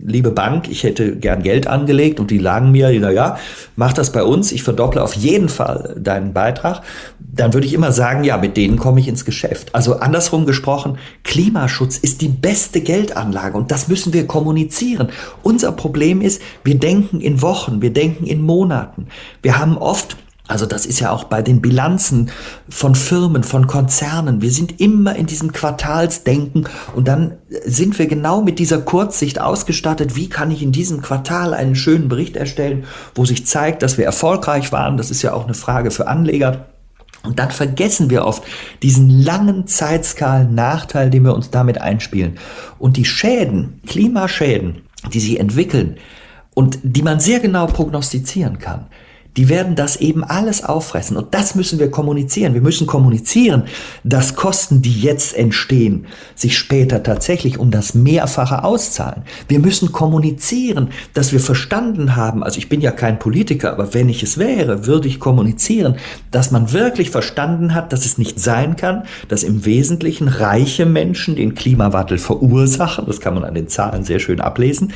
liebe Bank, ich hätte gern Geld angelegt und die lagen mir, na ja, mach das bei uns, ich verdopple auf jeden Fall deinen Beitrag, dann würde ich immer sagen, ja, mit denen komme ich ins Geschäft. Also andersrum gesprochen, Klimaschutz ist die beste Geldanlage und das müssen wir kommunizieren. Unser Problem ist, wir denken in Wochen, wir denken in Monaten. Wir haben oft Also das ist ja auch bei den Bilanzen von Firmen, von Konzernen. Wir sind immer in diesem Quartalsdenken und dann sind wir genau mit dieser Kurzsicht ausgestattet. Wie kann ich in diesem Quartal einen schönen Bericht erstellen, wo sich zeigt, dass wir erfolgreich waren? Das ist ja auch eine Frage für Anleger. Und dann vergessen wir oft diesen langen Zeitskalen Nachteil, den wir uns damit einspielen. Und die Schäden, Klimaschäden, die sie entwickeln und die man sehr genau prognostizieren kann, die werden das eben alles auffressen. Und das müssen wir kommunizieren. Wir müssen kommunizieren, dass Kosten, die jetzt entstehen, sich später tatsächlich um das Mehrfache auszahlen. Wir müssen kommunizieren, dass wir verstanden haben, also ich bin ja kein Politiker, aber wenn ich es wäre, würde ich kommunizieren, dass man wirklich verstanden hat, dass es nicht sein kann, dass im Wesentlichen reiche Menschen den Klimawandel verursachen, das kann man an den Zahlen sehr schön ablesen,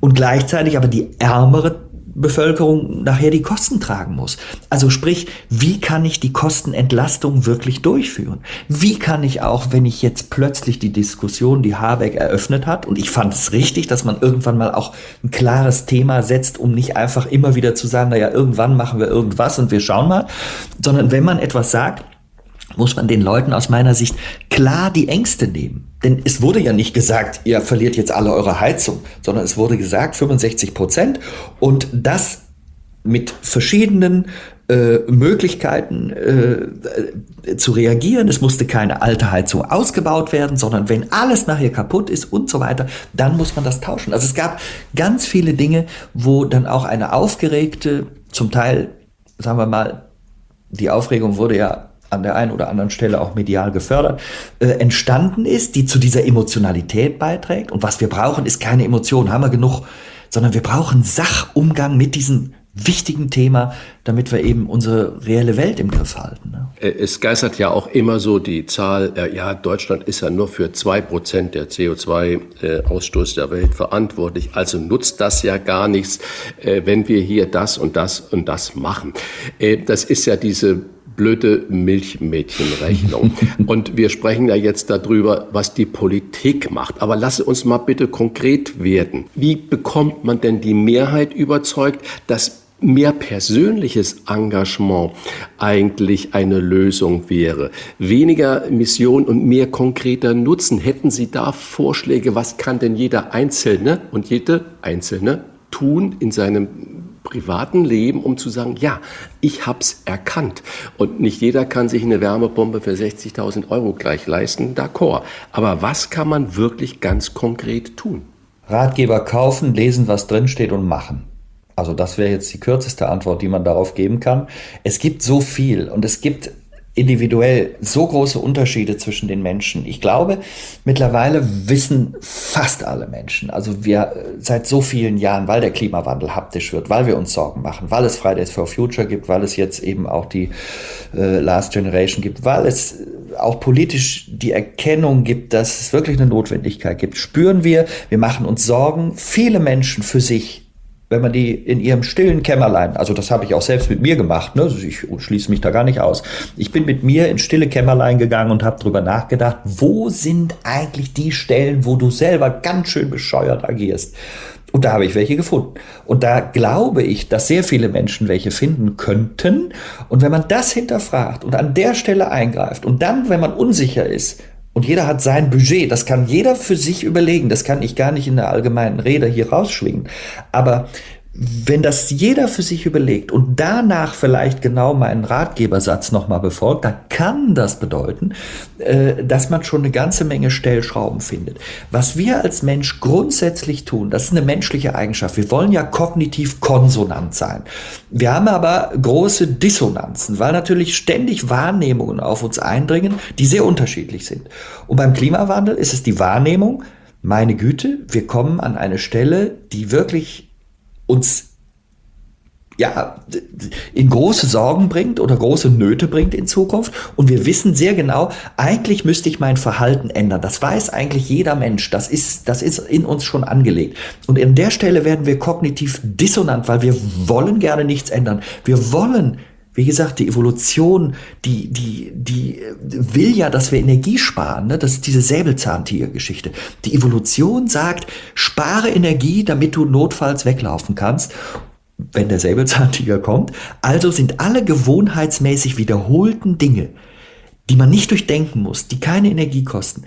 und gleichzeitig aber die ärmere Bevölkerung nachher die Kosten tragen muss. Also sprich, wie kann ich die Kostenentlastung wirklich durchführen? Wie kann ich auch, wenn ich jetzt plötzlich die Diskussion, die Habeck eröffnet hat, und ich fand es richtig, dass man irgendwann mal auch ein klares Thema setzt, um nicht einfach immer wieder zu sagen, naja, irgendwann machen wir irgendwas und wir schauen mal, sondern wenn man etwas sagt, muss man den Leuten aus meiner Sicht klar die Ängste nehmen. Denn es wurde ja nicht gesagt, ihr verliert jetzt alle eure Heizung, sondern es wurde gesagt 65 Prozent und das mit verschiedenen äh, Möglichkeiten äh, zu reagieren. Es musste keine alte Heizung ausgebaut werden, sondern wenn alles nachher kaputt ist und so weiter, dann muss man das tauschen. Also es gab ganz viele Dinge, wo dann auch eine aufgeregte, zum Teil, sagen wir mal, die Aufregung wurde ja an der einen oder anderen Stelle auch medial gefördert, äh, entstanden ist, die zu dieser Emotionalität beiträgt. Und was wir brauchen, ist keine Emotion, haben wir genug, sondern wir brauchen Sachumgang mit diesem wichtigen Thema, damit wir eben unsere reelle Welt im Griff halten. Ne? Äh, es geistert ja auch immer so die Zahl, äh, ja, Deutschland ist ja nur für zwei Prozent der CO2-Ausstoß der Welt verantwortlich, also nutzt das ja gar nichts, äh, wenn wir hier das und das und das machen. Das ist ja diese blöde Milchmädchenrechnung. (laughs) Und wir sprechen ja jetzt darüber, was die Politik macht. Aber lasse uns mal bitte konkret werden. Wie bekommt man denn die Mehrheit überzeugt, dass mehr persönliches Engagement eigentlich eine Lösung wäre. Weniger Mission und mehr konkreter Nutzen. Hätten Sie da Vorschläge, was kann denn jeder Einzelne und jede Einzelne tun in seinem privaten Leben, um zu sagen, ja, ich habe es erkannt. Und nicht jeder kann sich eine Wärmepumpe für 60.000 Euro gleich leisten, d'accord. Aber was kann man wirklich ganz konkret tun? Ratgeber kaufen, lesen, was drinsteht und machen. Also das wäre jetzt die kürzeste Antwort, die man darauf geben kann. Es gibt so viel und es gibt individuell so große Unterschiede zwischen den Menschen. Ich glaube, mittlerweile wissen fast alle Menschen, also wir äh, seit so vielen Jahren, weil der Klimawandel haptisch wird, weil wir uns Sorgen machen, weil es Fridays for Future gibt, weil es jetzt eben auch die äh, Last Generation gibt, weil es auch politisch die Erkennung gibt, dass es wirklich eine Notwendigkeit gibt, spüren wir, wir machen uns Sorgen, viele Menschen für sich wenn man die in ihrem stillen Kämmerlein, also das habe ich auch selbst mit mir gemacht, ne? Ich schließe mich da gar nicht aus. Ich bin mit mir in stille Kämmerlein gegangen und habe drüber nachgedacht, wo sind eigentlich die Stellen, wo du selber ganz schön bescheuert agierst. Und da habe ich welche gefunden. Und da glaube ich, dass sehr viele Menschen welche finden könnten. Und wenn man das hinterfragt und an der Stelle eingreift und dann, wenn man unsicher ist, und jeder hat sein Budget. Das kann jeder für sich überlegen. Das kann ich gar nicht in der allgemeinen Rede hier rausschwingen. Aber wenn das jeder für sich überlegt und danach vielleicht genau meinen Ratgebersatz nochmal befolgt, dann kann das bedeuten, äh, dass man schon eine ganze Menge Stellschrauben findet. Was wir als Mensch grundsätzlich tun, das ist eine menschliche Eigenschaft. Wir wollen ja kognitiv konsonant sein. Wir haben aber große Dissonanzen, weil natürlich ständig Wahrnehmungen auf uns eindringen, die sehr unterschiedlich sind. Und beim Klimawandel ist es die Wahrnehmung, meine Güte, wir kommen an eine Stelle, die wirklich uns ja, in große Sorgen bringt oder große Nöte bringt in Zukunft. Und wir wissen sehr genau, eigentlich müsste ich mein Verhalten ändern. Das weiß eigentlich jeder Mensch. Das ist, das ist in uns schon angelegt. Und an der Stelle werden wir kognitiv dissonant, weil wir wollen gerne nichts ändern. Wir wollen wie gesagt, die Evolution, die, die, die will ja, dass wir Energie sparen. Ne? Das ist diese Säbelzahntiger-Geschichte. Die Evolution sagt, spare Energie, damit du notfalls weglaufen kannst. wenn der Säbelzahntiger kommt. Also sind alle gewohnheitsmäßig wiederholten Dinge, die man nicht durchdenken muss, die keine Energie kosten,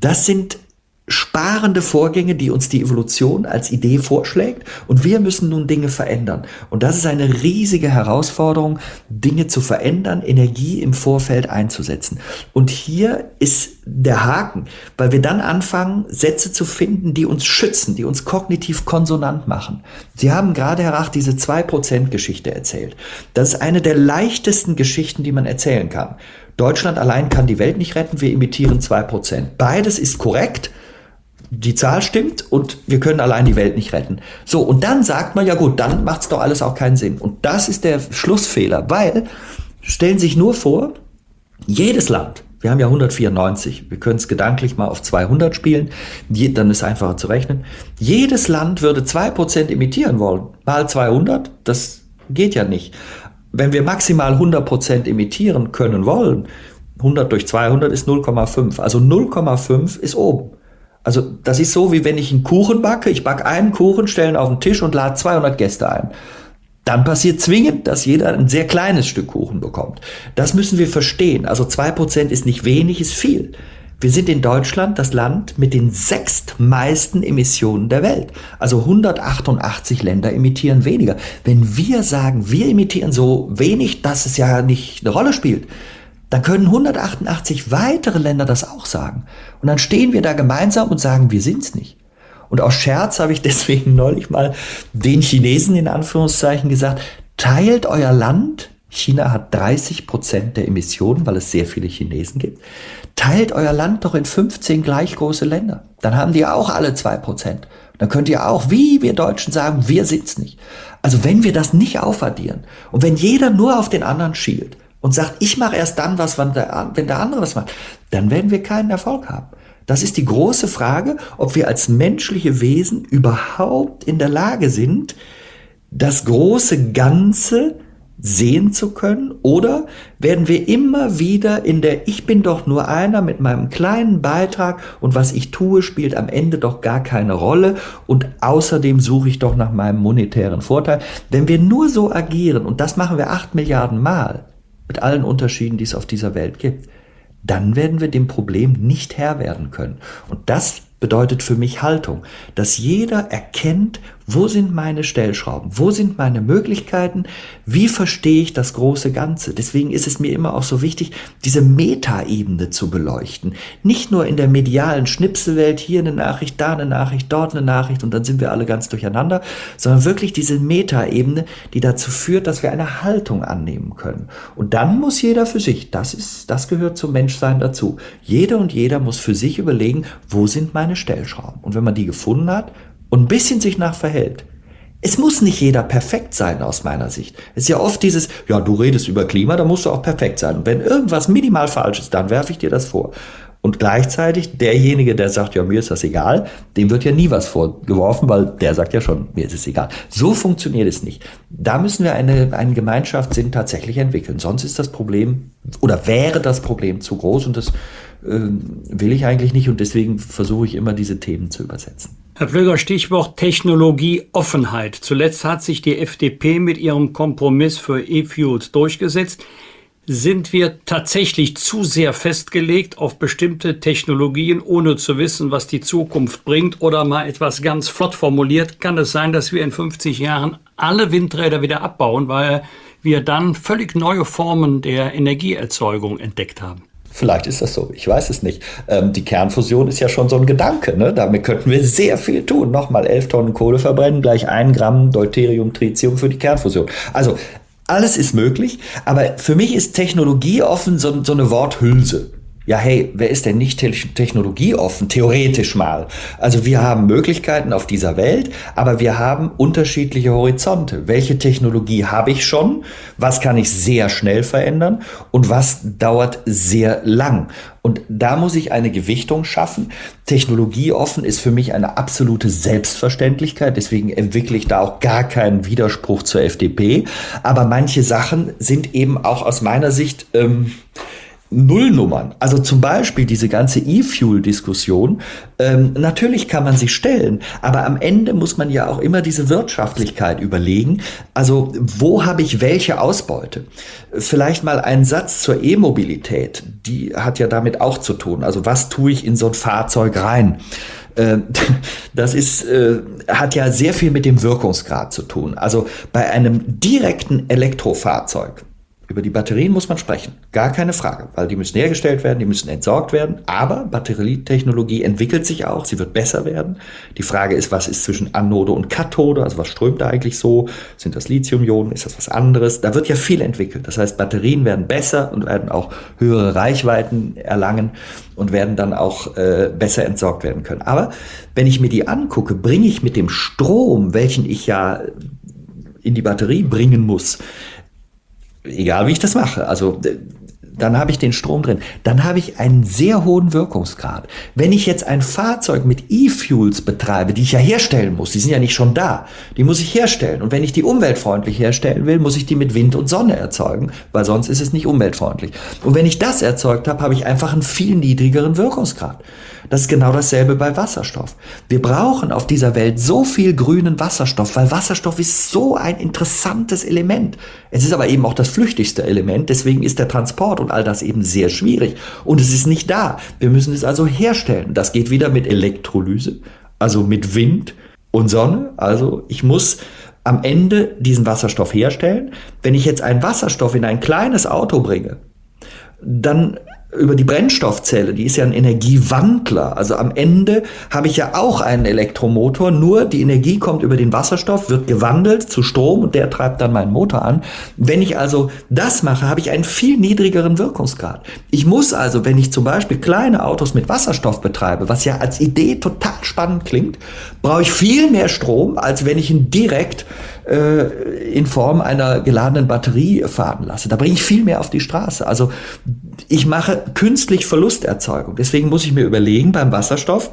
das sind sparende Vorgänge, die uns die Evolution als Idee vorschlägt und wir müssen nun Dinge verändern. Und das ist eine riesige Herausforderung, Dinge zu verändern, Energie im Vorfeld einzusetzen. Und hier ist der Haken, weil wir dann anfangen, Sätze zu finden, die uns schützen, die uns kognitiv konsonant machen. Sie haben gerade, Herr Rach, diese 2%-Geschichte erzählt. Das ist eine der leichtesten Geschichten, die man erzählen kann. Deutschland allein kann die Welt nicht retten, wir imitieren 2%. Beides ist korrekt die Zahl stimmt und wir können allein die Welt nicht retten. So, und dann sagt man, ja gut, dann macht es doch alles auch keinen Sinn. Und das ist der Schlussfehler, weil, stellen Sie sich nur vor, jedes Land, wir haben ja 194, wir können es gedanklich mal auf 200 spielen, dann ist einfacher zu rechnen, jedes Land würde 2% imitieren wollen, mal 200, das geht ja nicht. Wenn wir maximal 100% imitieren können wollen, 100 durch 200 ist 0,5, also 0,5 ist oben. Also das ist so, wie wenn ich einen Kuchen backe. Ich backe einen Kuchen, stelle ihn auf den Tisch und lade 200 Gäste ein. Dann passiert zwingend, dass jeder ein sehr kleines Stück Kuchen bekommt. Das müssen wir verstehen. Also zwei Prozent ist nicht wenig, ist viel. Wir sind in Deutschland das Land mit den sechstmeisten Emissionen der Welt. Also 188 Länder emittieren weniger. Wenn wir sagen, wir emittieren so wenig, dass es ja nicht eine Rolle spielt, dann können 188 weitere Länder das auch sagen. Und dann stehen wir da gemeinsam und sagen, wir sind's nicht. Und aus Scherz habe ich (laughs) deswegen neulich mal den Chinesen in Anführungszeichen gesagt, teilt euer Land, China hat 30 Prozent der Emissionen, weil es sehr viele Chinesen gibt, teilt euer Land doch in 15 gleich große Länder. Dann haben die auch alle zwei Prozent. Dann könnt ihr auch, wie wir Deutschen sagen, wir sind's nicht. Also wenn wir das nicht aufaddieren und wenn jeder nur auf den anderen schielt, und sagt, ich mache erst dann was, wenn der, wenn der andere was macht, dann werden wir keinen Erfolg haben. Das ist die große Frage, ob wir als menschliche Wesen überhaupt in der Lage sind, das große Ganze sehen zu können oder werden wir immer wieder in der Ich bin doch nur einer mit meinem kleinen Beitrag und was ich tue spielt am Ende doch gar keine Rolle und außerdem suche ich doch nach meinem monetären Vorteil. Wenn wir nur so agieren und das machen wir acht Milliarden Mal, mit allen Unterschieden, die es auf dieser Welt gibt, dann werden wir dem Problem nicht Herr werden können. Und das bedeutet für mich Haltung, dass jeder erkennt, wo sind meine Stellschrauben? Wo sind meine Möglichkeiten? Wie verstehe ich das große Ganze? Deswegen ist es mir immer auch so wichtig, diese Metaebene zu beleuchten. Nicht nur in der medialen Schnipselwelt, hier eine Nachricht, da eine Nachricht, dort eine Nachricht und dann sind wir alle ganz durcheinander, sondern wirklich diese Metaebene, die dazu führt, dass wir eine Haltung annehmen können. Und dann muss jeder für sich, das ist, das gehört zum Menschsein dazu. Jeder und jeder muss für sich überlegen, wo sind meine Stellschrauben? Und wenn man die gefunden hat, und ein bisschen sich nach verhält. Es muss nicht jeder perfekt sein aus meiner Sicht. Es ist ja oft dieses, ja, du redest über Klima, da musst du auch perfekt sein. Und wenn irgendwas minimal falsch ist, dann werfe ich dir das vor. Und gleichzeitig derjenige, der sagt, ja, mir ist das egal, dem wird ja nie was vorgeworfen, weil der sagt ja schon, mir ist es egal. So funktioniert es nicht. Da müssen wir eine, einen Gemeinschaftssinn tatsächlich entwickeln. Sonst ist das Problem oder wäre das Problem zu groß und das will ich eigentlich nicht und deswegen versuche ich immer diese Themen zu übersetzen. Herr Pflöger, Stichwort Technologieoffenheit. Zuletzt hat sich die FDP mit ihrem Kompromiss für E-Fuels durchgesetzt. Sind wir tatsächlich zu sehr festgelegt auf bestimmte Technologien, ohne zu wissen, was die Zukunft bringt? Oder mal etwas ganz flott formuliert, kann es sein, dass wir in 50 Jahren alle Windräder wieder abbauen, weil wir dann völlig neue Formen der Energieerzeugung entdeckt haben? Vielleicht ist das so, ich weiß es nicht. Ähm, die Kernfusion ist ja schon so ein Gedanke. Ne? Damit könnten wir sehr viel tun. Nochmal 11 Tonnen Kohle verbrennen, gleich ein Gramm Deuterium, Tritium für die Kernfusion. Also alles ist möglich, aber für mich ist Technologie offen so, so eine Worthülse ja, hey, wer ist denn nicht technologieoffen? Theoretisch mal. Also wir haben Möglichkeiten auf dieser Welt, aber wir haben unterschiedliche Horizonte. Welche Technologie habe ich schon? Was kann ich sehr schnell verändern? Und was dauert sehr lang? Und da muss ich eine Gewichtung schaffen. Technologieoffen ist für mich eine absolute Selbstverständlichkeit. Deswegen entwickle ich da auch gar keinen Widerspruch zur FDP. Aber manche Sachen sind eben auch aus meiner Sicht, ähm, Nullnummern. Also zum Beispiel diese ganze E-Fuel-Diskussion. Ähm, natürlich kann man sie stellen, aber am Ende muss man ja auch immer diese Wirtschaftlichkeit überlegen. Also wo habe ich welche Ausbeute? Vielleicht mal ein Satz zur E-Mobilität. Die hat ja damit auch zu tun. Also was tue ich in so ein Fahrzeug rein? Ähm, (laughs) das ist, äh, hat ja sehr viel mit dem Wirkungsgrad zu tun. Also bei einem direkten Elektrofahrzeug über die Batterien muss man sprechen, gar keine Frage, weil die müssen hergestellt werden, die müssen entsorgt werden. Aber Batterietechnologie entwickelt sich auch, sie wird besser werden. Die Frage ist, was ist zwischen Anode und Kathode, also was strömt da eigentlich so? Sind das Lithium-Ionen, ist das was anderes? Da wird ja viel entwickelt. Das heißt, Batterien werden besser und werden auch höhere Reichweiten erlangen und werden dann auch äh, besser entsorgt werden können. Aber wenn ich mir die angucke, bringe ich mit dem Strom, welchen ich ja in die Batterie bringen muss, egal wie ich das mache. Also dann habe ich den Strom drin. Dann habe ich einen sehr hohen Wirkungsgrad. Wenn ich jetzt ein Fahrzeug mit E-Fuels betreibe, die ich ja herstellen muss, die sind ja nicht schon da, die muss ich herstellen. Und wenn ich die umweltfreundlich herstellen will, muss ich die mit Wind und Sonne erzeugen, weil sonst ist es nicht umweltfreundlich. Und wenn ich das erzeugt habe, habe ich einfach einen viel niedrigeren Wirkungsgrad. Das ist genau dasselbe bei Wasserstoff. Wir brauchen auf dieser Welt so viel grünen Wasserstoff, weil Wasserstoff ist so ein interessantes Element. Es ist aber eben auch das flüchtigste Element, deswegen ist der Transport und all das eben sehr schwierig. Und es ist nicht da. Wir müssen es also herstellen. Das geht wieder mit Elektrolyse, also mit Wind und Sonne. Also ich muss am Ende diesen Wasserstoff herstellen. Wenn ich jetzt einen Wasserstoff in ein kleines Auto bringe, dann über die Brennstoffzelle, die ist ja ein Energiewandler. Also am Ende habe ich ja auch einen Elektromotor, nur die Energie kommt über den Wasserstoff, wird gewandelt zu Strom und der treibt dann meinen Motor an. Wenn ich also das mache, habe ich einen viel niedrigeren Wirkungsgrad. Ich muss also, wenn ich zum Beispiel kleine Autos mit Wasserstoff betreibe, was ja als Idee total spannend klingt, brauche ich viel mehr Strom, als wenn ich ihn direkt äh, in Form einer geladenen Batterie fahren lasse. Da bringe ich viel mehr auf die Straße. Also ich mache künstlich Verlusterzeugung. Deswegen muss ich mir überlegen beim Wasserstoff,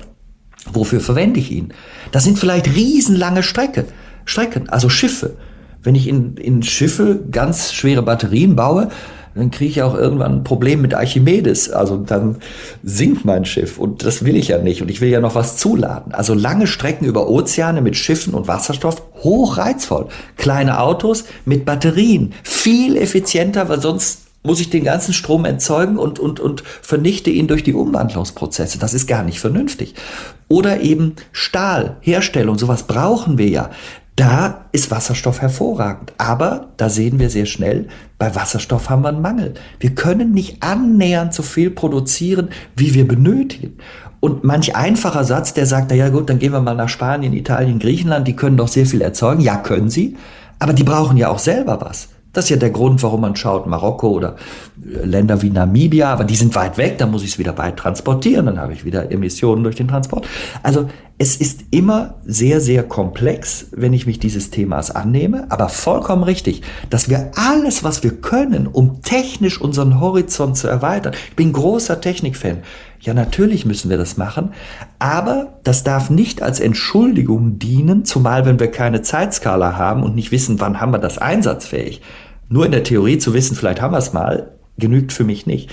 wofür verwende ich ihn? Das sind vielleicht riesenlange Strecke, Strecken, also Schiffe. Wenn ich in, in Schiffe ganz schwere Batterien baue, dann kriege ich auch irgendwann ein Problem mit Archimedes. Also dann sinkt mein Schiff und das will ich ja nicht und ich will ja noch was zuladen. Also lange Strecken über Ozeane mit Schiffen und Wasserstoff, hoch reizvoll. Kleine Autos mit Batterien, viel effizienter, weil sonst muss ich den ganzen Strom entzeugen und, und, und vernichte ihn durch die Umwandlungsprozesse. Das ist gar nicht vernünftig. Oder eben Stahl, Herstellung, sowas brauchen wir ja. Da ist Wasserstoff hervorragend. Aber da sehen wir sehr schnell, bei Wasserstoff haben wir einen Mangel. Wir können nicht annähernd so viel produzieren, wie wir benötigen. Und manch einfacher Satz, der sagt, na ja gut, dann gehen wir mal nach Spanien, Italien, Griechenland, die können doch sehr viel erzeugen. Ja, können sie. Aber die brauchen ja auch selber was. Das ist ja der Grund, warum man schaut, Marokko oder äh, Länder wie Namibia, aber die sind weit weg, da muss ich es wieder weit transportieren, dann habe ich wieder Emissionen durch den Transport. Also es ist immer sehr, sehr komplex, wenn ich mich dieses Themas annehme, aber vollkommen richtig, dass wir alles, was wir können, um technisch unseren Horizont zu erweitern. Ich bin großer Technikfan. Ja, natürlich müssen wir das machen, aber das darf nicht als Entschuldigung dienen, zumal wenn wir keine Zeitskala haben und nicht wissen, wann haben wir das einsatzfähig. Nur in der Theorie zu wissen, vielleicht haben wir es mal, genügt für mich nicht.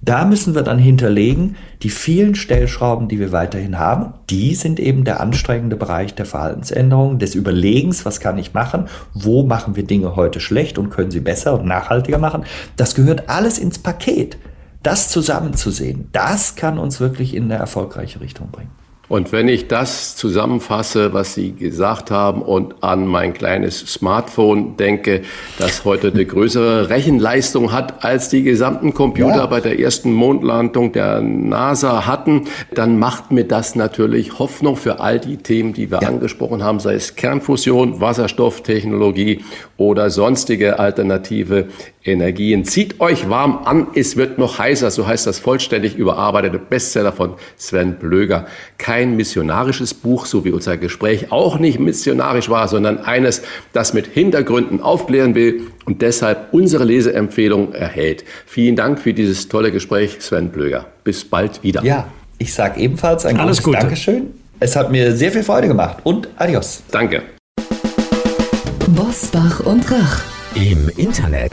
Da müssen wir dann hinterlegen, die vielen Stellschrauben, die wir weiterhin haben, die sind eben der anstrengende Bereich der Verhaltensänderung, des Überlegens, was kann ich machen, wo machen wir Dinge heute schlecht und können sie besser und nachhaltiger machen. Das gehört alles ins Paket das zusammenzusehen, das kann uns wirklich in eine erfolgreiche Richtung bringen. Und wenn ich das zusammenfasse, was Sie gesagt haben und an mein kleines Smartphone denke, das heute eine größere Rechenleistung hat, als die gesamten Computer ja. bei der ersten Mondlandung der NASA hatten, dann macht mir das natürlich Hoffnung für all die Themen, die wir ja. angesprochen haben, sei es Kernfusion, Wasserstofftechnologie oder sonstige alternative Energien. Zieht euch warm an, es wird noch heißer, so heißt das vollständig überarbeitete Bestseller von Sven Blöger. Kein missionarisches Buch, so wie unser Gespräch auch nicht missionarisch war, sondern eines, das mit Hintergründen aufklären will und deshalb unsere Leseempfehlung erhält. Vielen Dank für dieses tolle Gespräch, Sven Blöger. Bis bald wieder. Ja, ich sage ebenfalls ein Alles Gute. Dankeschön. Es hat mir sehr viel Freude gemacht und adios. Danke. Bosbach und Rach. Im Internet